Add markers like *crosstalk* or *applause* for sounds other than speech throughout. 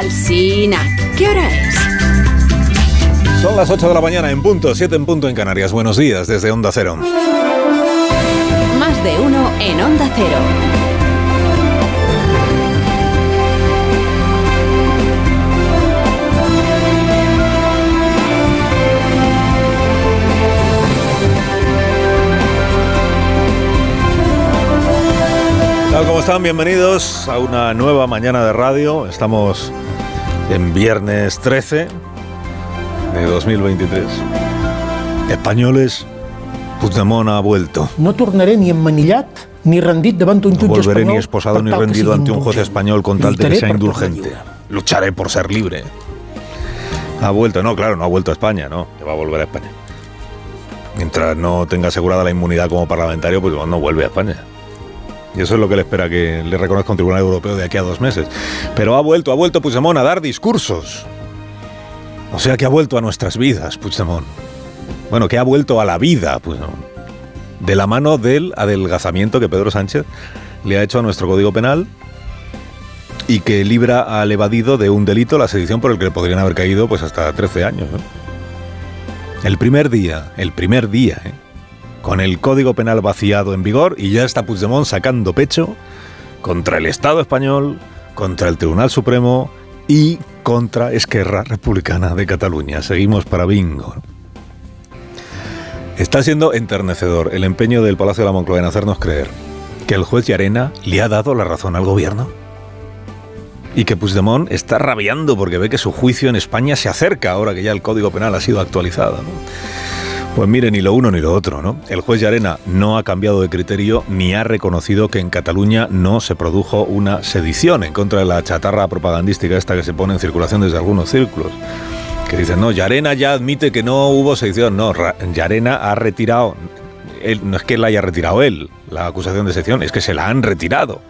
Alsina, ¿qué hora es? Son las 8 de la mañana en punto, 7 en punto en Canarias. Buenos días desde Onda Cero. Más de uno en Onda Cero. Tal como están, bienvenidos a una nueva mañana de radio. Estamos en viernes 13 de 2023. Españoles, Puigdemont ha vuelto. No tornaré ni emmanillat ni rendit davant un No jutge volveré espanyol ni esposado ni rendido ante un juez español con tal de que sea indulgente. Lucharé por ser libre. Ha vuelto, no, claro, no ha vuelto a España, no, que va a volver a España. Mientras no tenga asegurada la inmunidad como parlamentario, pues no vuelve a España. Y eso es lo que le espera que le reconozca un tribunal europeo de aquí a dos meses. Pero ha vuelto, ha vuelto Puigdemont a dar discursos. O sea que ha vuelto a nuestras vidas, Puigdemont. Bueno, que ha vuelto a la vida, Puigdemont. De la mano del adelgazamiento que Pedro Sánchez le ha hecho a nuestro Código Penal y que libra al evadido de un delito, la sedición, por el que le podrían haber caído pues hasta 13 años. El primer día, el primer día, ¿eh? Con el Código Penal vaciado en vigor y ya está Puigdemont sacando pecho contra el Estado español, contra el Tribunal Supremo y contra Esquerra Republicana de Cataluña. Seguimos para bingo. Está siendo enternecedor el empeño del Palacio de la Moncloa en hacernos creer que el juez Llarena le ha dado la razón al gobierno y que Puigdemont está rabiando porque ve que su juicio en España se acerca ahora que ya el Código Penal ha sido actualizado. Pues mire, ni lo uno ni lo otro, ¿no? El juez Llarena no ha cambiado de criterio ni ha reconocido que en Cataluña no se produjo una sedición en contra de la chatarra propagandística esta que se pone en circulación desde algunos círculos. Que dicen, no, Llarena ya admite que no hubo sedición. No, Llarena ha retirado, no es que la haya retirado él, la acusación de sedición, es que se la han retirado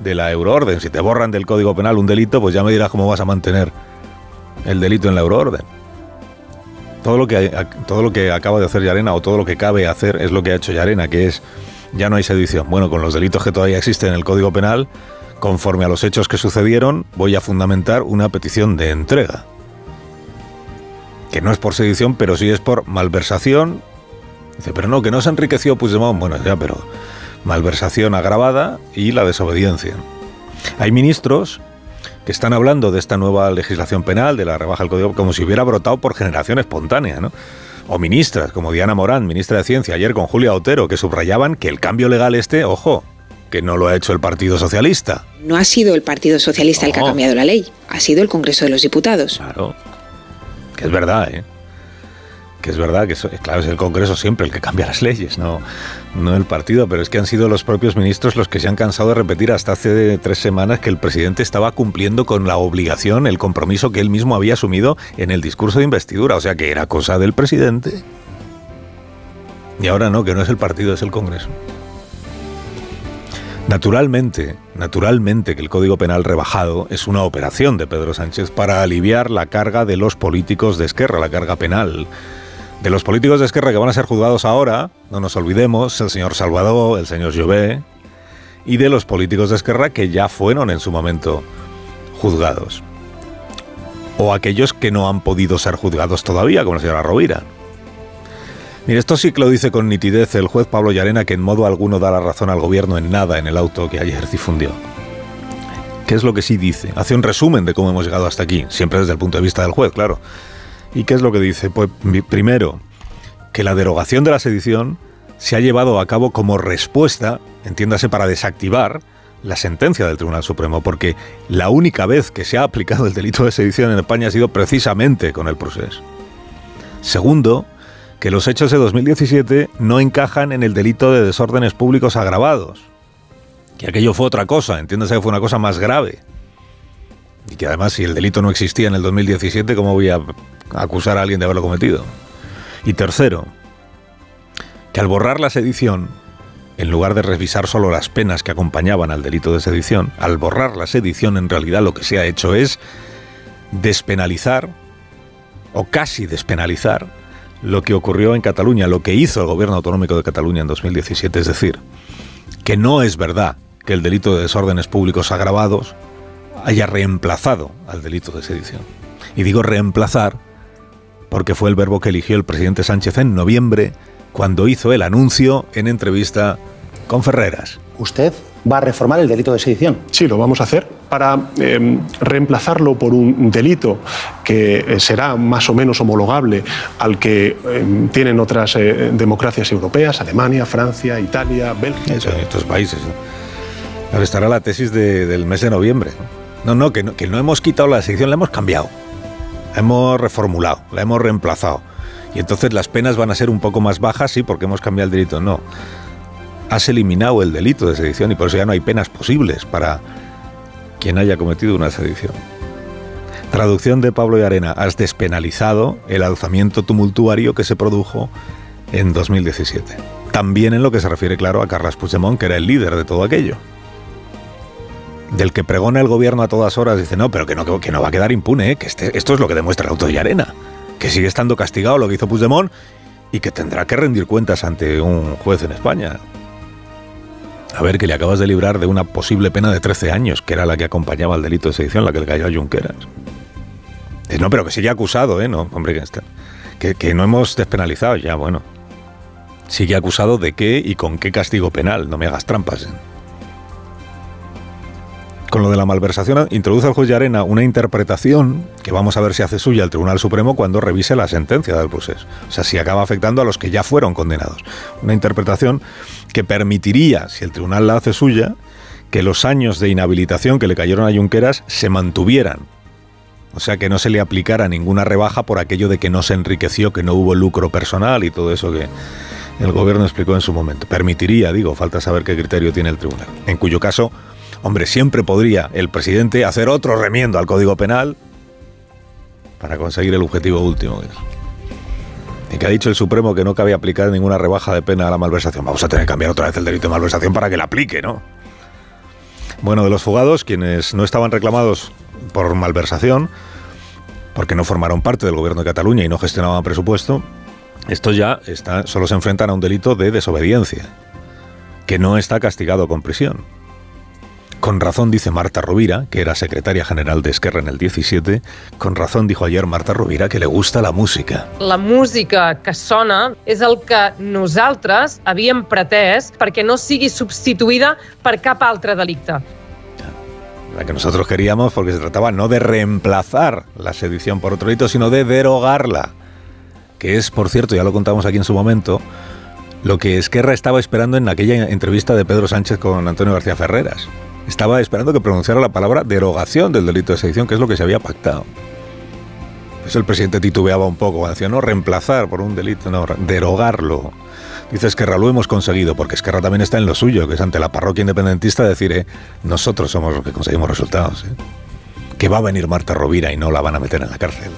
de la euroorden. Si te borran del Código Penal un delito, pues ya me dirás cómo vas a mantener el delito en la euroorden. Todo lo que, todo lo que acaba de hacer Yarena o todo lo que cabe hacer es lo que ha hecho Yarena, que es ya no hay sedición. Bueno, con los delitos que todavía existen en el Código Penal, conforme a los hechos que sucedieron, voy a fundamentar una petición de entrega. Que no es por sedición, pero sí es por malversación. Dice, pero no, que no se enriqueció Puigdemont. Bueno, ya, pero malversación agravada y la desobediencia. Hay ministros que están hablando de esta nueva legislación penal, de la rebaja del código, como si hubiera brotado por generación espontánea, ¿no? O ministras, como Diana Morán, ministra de Ciencia, ayer con Julia Otero, que subrayaban que el cambio legal este, ojo, que no lo ha hecho el Partido Socialista. No ha sido el Partido Socialista el que ha cambiado la ley, ha sido el Congreso de los Diputados. Claro. Que es verdad, ¿eh? Es verdad que, eso- claro, es el Congreso siempre el que cambia las leyes, no, no el partido, pero es que han sido los propios ministros los que se han cansado de repetir hasta hace tres semanas que el presidente estaba cumpliendo con la obligación, el compromiso que él mismo había asumido en el discurso de investidura, o sea que era cosa del presidente. Y ahora no, que no es el partido, es el Congreso. Naturalmente, naturalmente que el Código Penal rebajado es una operación de Pedro Sánchez para aliviar la carga de los políticos de Esquerra, la carga penal. De los políticos de Esquerra que van a ser juzgados ahora, no nos olvidemos, el señor Salvador, el señor Llobé, y de los políticos de Esquerra que ya fueron en su momento juzgados. O aquellos que no han podido ser juzgados todavía, como la señora Rovira. Mire, esto sí que lo dice con nitidez el juez Pablo Llarena, que en modo alguno da la razón al gobierno en nada en el auto que ayer difundió. ¿Qué es lo que sí dice? Hace un resumen de cómo hemos llegado hasta aquí, siempre desde el punto de vista del juez, claro. ¿Y qué es lo que dice? Pues primero, que la derogación de la sedición se ha llevado a cabo como respuesta, entiéndase, para desactivar la sentencia del Tribunal Supremo, porque la única vez que se ha aplicado el delito de sedición en España ha sido precisamente con el proceso. Segundo, que los hechos de 2017 no encajan en el delito de desórdenes públicos agravados. Que aquello fue otra cosa, entiéndase que fue una cosa más grave. Y que además si el delito no existía en el 2017, ¿cómo voy a acusar a alguien de haberlo cometido? Y tercero, que al borrar la sedición, en lugar de revisar solo las penas que acompañaban al delito de sedición, al borrar la sedición en realidad lo que se ha hecho es despenalizar, o casi despenalizar, lo que ocurrió en Cataluña, lo que hizo el gobierno autonómico de Cataluña en 2017, es decir, que no es verdad que el delito de desórdenes públicos agravados haya reemplazado al delito de sedición. Y digo reemplazar porque fue el verbo que eligió el presidente Sánchez en noviembre cuando hizo el anuncio en entrevista con Ferreras. ¿Usted va a reformar el delito de sedición? Sí, lo vamos a hacer para eh, reemplazarlo por un delito que eh, será más o menos homologable al que eh, tienen otras eh, democracias europeas, Alemania, Francia, Italia, Bélgica. Eso, en estos países. ¿no? Ahora estará la tesis de- del mes de noviembre. No, no que, no, que no hemos quitado la sedición, la hemos cambiado. La hemos reformulado, la hemos reemplazado. Y entonces las penas van a ser un poco más bajas, sí, porque hemos cambiado el delito. No. Has eliminado el delito de sedición y por eso ya no hay penas posibles para quien haya cometido una sedición. Traducción de Pablo y Arena. Has despenalizado el alzamiento tumultuario que se produjo en 2017. También en lo que se refiere, claro, a Carles Puigdemont, que era el líder de todo aquello. Del que pregona el gobierno a todas horas, dice, no, pero que no, que no va a quedar impune, ¿eh? que este- esto es lo que demuestra el auto de Arena, que sigue estando castigado lo que hizo Puigdemont y que tendrá que rendir cuentas ante un juez en España. A ver, que le acabas de librar de una posible pena de 13 años, que era la que acompañaba al delito de sedición, la que le cayó a Junqueras. Dice, no, pero que sigue acusado, ¿eh? No, hombre, que, que, que no hemos despenalizado ya, bueno. Sigue acusado de qué y con qué castigo penal, no me hagas trampas. ¿eh? Con lo de la malversación, introduce el juez Arena una interpretación que vamos a ver si hace suya el Tribunal Supremo cuando revise la sentencia del proceso. O sea, si acaba afectando a los que ya fueron condenados. Una interpretación que permitiría, si el tribunal la hace suya, que los años de inhabilitación que le cayeron a Junqueras se mantuvieran. O sea, que no se le aplicara ninguna rebaja por aquello de que no se enriqueció, que no hubo lucro personal y todo eso que el gobierno explicó en su momento. Permitiría, digo, falta saber qué criterio tiene el tribunal. En cuyo caso, hombre, siempre podría el presidente hacer otro remiendo al Código Penal para conseguir el objetivo último. Y que ha dicho el Supremo que no cabe aplicar ninguna rebaja de pena a la malversación. Vamos a tener que cambiar otra vez el delito de malversación para que la aplique, ¿no? Bueno, de los fugados, quienes no estaban reclamados por malversación, porque no formaron parte del gobierno de Cataluña y no gestionaban presupuesto, estos ya está- solo se enfrentan a un delito de desobediencia, que no está castigado con prisión. Con razón dice Marta Rovira, que era secretaria general de Esquerra en el 17, con razón dijo ayer Marta Rovira que le gusta la música. La música que sona és el que nosaltres havíem pretès perquè no sigui substituïda per cap altre delicte. La que nosotros queríamos porque se trataba no de reemplazar la sedición por otro delito, sino de derogarla. Que es, por cierto, ya lo contamos aquí en su momento, lo que Esquerra estaba esperando en aquella entrevista de Pedro Sánchez con Antonio García Ferreras. Estaba esperando que pronunciara la palabra derogación del delito de sedición, que es lo que se había pactado. Eso el presidente titubeaba un poco, decía, no reemplazar por un delito, no, derogarlo. Dice Esquerra, lo hemos conseguido, porque Esquerra también está en lo suyo, que es ante la parroquia independentista decir, eh, nosotros somos los que conseguimos resultados. eh. Que va a venir Marta Rovira y no la van a meter en la cárcel.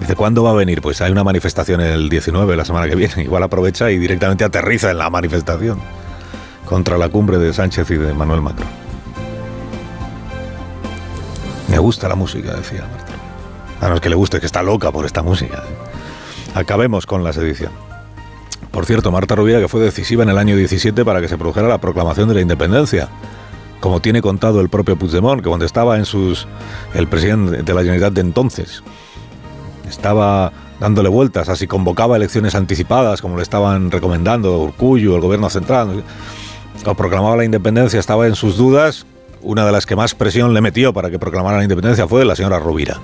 Dice, ¿cuándo va a venir? Pues hay una manifestación el 19, la semana que viene. *laughs* Igual aprovecha y directamente aterriza en la manifestación contra la cumbre de Sánchez y de Manuel Macron. Me gusta la música, decía Marta. A no es que le guste, que está loca por esta música. Acabemos con la sedición. Por cierto, Marta Rovira, que fue decisiva en el año 17 para que se produjera la proclamación de la independencia. Como tiene contado el propio Puigdemont, que cuando estaba en sus. el presidente de la Generalitat de entonces, estaba dándole vueltas, así convocaba elecciones anticipadas, como le estaban recomendando Urcullo, el gobierno central, o proclamaba la independencia, estaba en sus dudas. Una de las que más presión le metió para que proclamara la independencia fue la señora Rovira.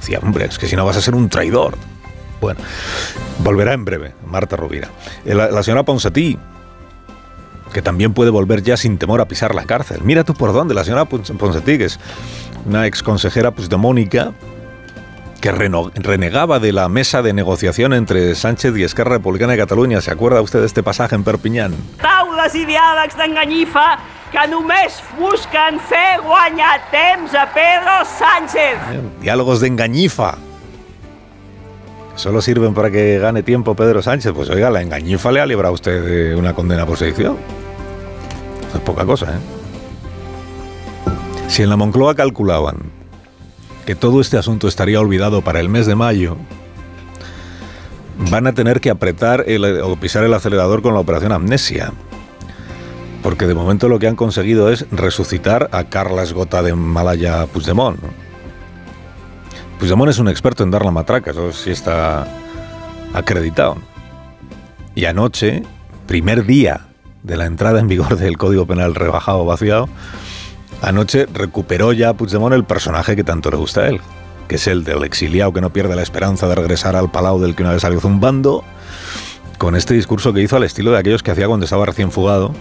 Decía, hombre, es que si no vas a ser un traidor. Bueno, volverá en breve, Marta Rovira. Eh, La, la señora Ponsatí, que también puede volver ya sin temor a pisar la cárcel. Mira tú por dónde, la señora Pons- Ponsatí, que es una ex consejera puigdemónica, que reno- renegaba de la mesa de negociación entre Sánchez y Esquerra Republicana de Cataluña. ¿Se acuerda usted de este pasaje en Perpiñán? Taules i diàlegs d'enganyifa que només busquen fer guanyar temps a Pedro Sánchez. Diálogos de engañifa. Solo sirven para que gane tiempo Pedro Sánchez. Pues oiga, la engañifa le ha librado a usted de una condena por sedición. Eso es poca cosa, ¿eh? Si en la Moncloa calculaban que todo este asunto estaría olvidado para el mes de mayo, van a tener que apretar o pisar el acelerador con la operación Amnesia. Porque de momento lo que han conseguido es resucitar a Carles Gota de Malaya Puigdemont. Puigdemont es un experto en dar la matraca, eso sí está acreditado. Y anoche, primer día de la entrada en vigor del Código Penal rebajado vaciado, anoche recuperó ya Puigdemont el personaje que tanto le gusta a él, que es el del exiliado que no pierde la esperanza de regresar al palau del que una vez salió zumbando, con este discurso que hizo al estilo de aquellos que hacía cuando estaba recién fugado,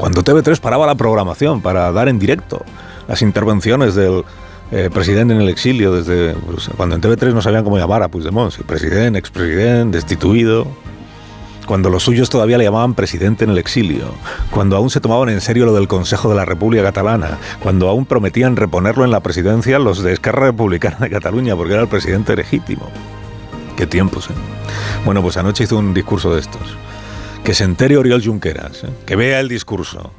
cuando TV3 paraba la programación para dar en directo las intervenciones del eh, presidente en el exilio, desde pues, cuando en TV3 no sabían cómo llamar a Puigdemont, si presidente, expresidente, destituido, cuando los suyos todavía le llamaban presidente en el exilio, cuando aún se tomaban en serio lo del Consejo de la República Catalana, cuando aún prometían reponerlo en la presidencia los de Esquerra Republicana de Cataluña, porque era el presidente legítimo. Qué tiempos, ¿eh? Bueno, pues anoche hizo un discurso de estos. Que se entere Oriol Junqueras, ¿eh? que vea el discurso,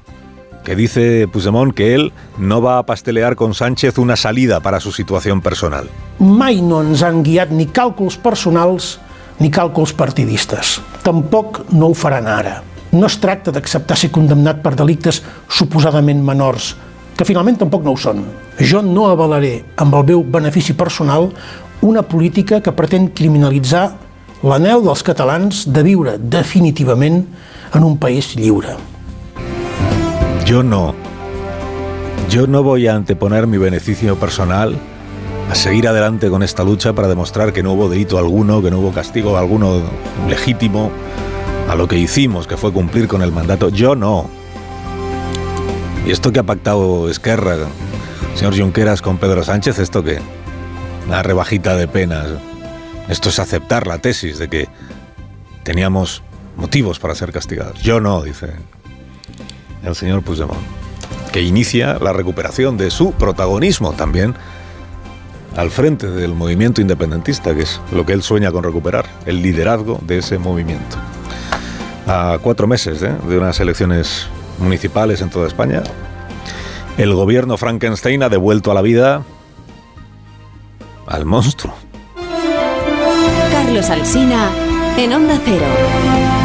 que dice Puigdemont que él no va a pastelear con Sánchez una salida para su situación personal. Mai no ens han guiat ni càlculs personals ni càlculs partidistes. Tampoc no ho faran ara. No es tracta d'acceptar ser condemnat per delictes suposadament menors, que finalment tampoc no ho són. Jo no avalaré amb el meu benefici personal una política que pretén criminalitzar l'anel dels catalans de viure definitivament en un país lliure. Yo no. Yo no voy a anteponer mi beneficio personal a seguir adelante con esta lucha para demostrar que no hubo delito alguno, que no hubo castigo alguno legítimo a lo que hicimos, que fue cumplir con el mandato. Yo no. ¿Y esto que ha pactado Esquerra, señor Junqueras, con Pedro Sánchez, esto qué? Una rebajita de penas. Esto es aceptar la tesis de que teníamos motivos para ser castigados. Yo no, dice el señor Puigdemont, que inicia la recuperación de su protagonismo también al frente del movimiento independentista, que es lo que él sueña con recuperar, el liderazgo de ese movimiento. A cuatro meses ¿eh? de unas elecciones municipales en toda España, el gobierno Frankenstein ha devuelto a la vida al monstruo. Carlos en Onda Cero.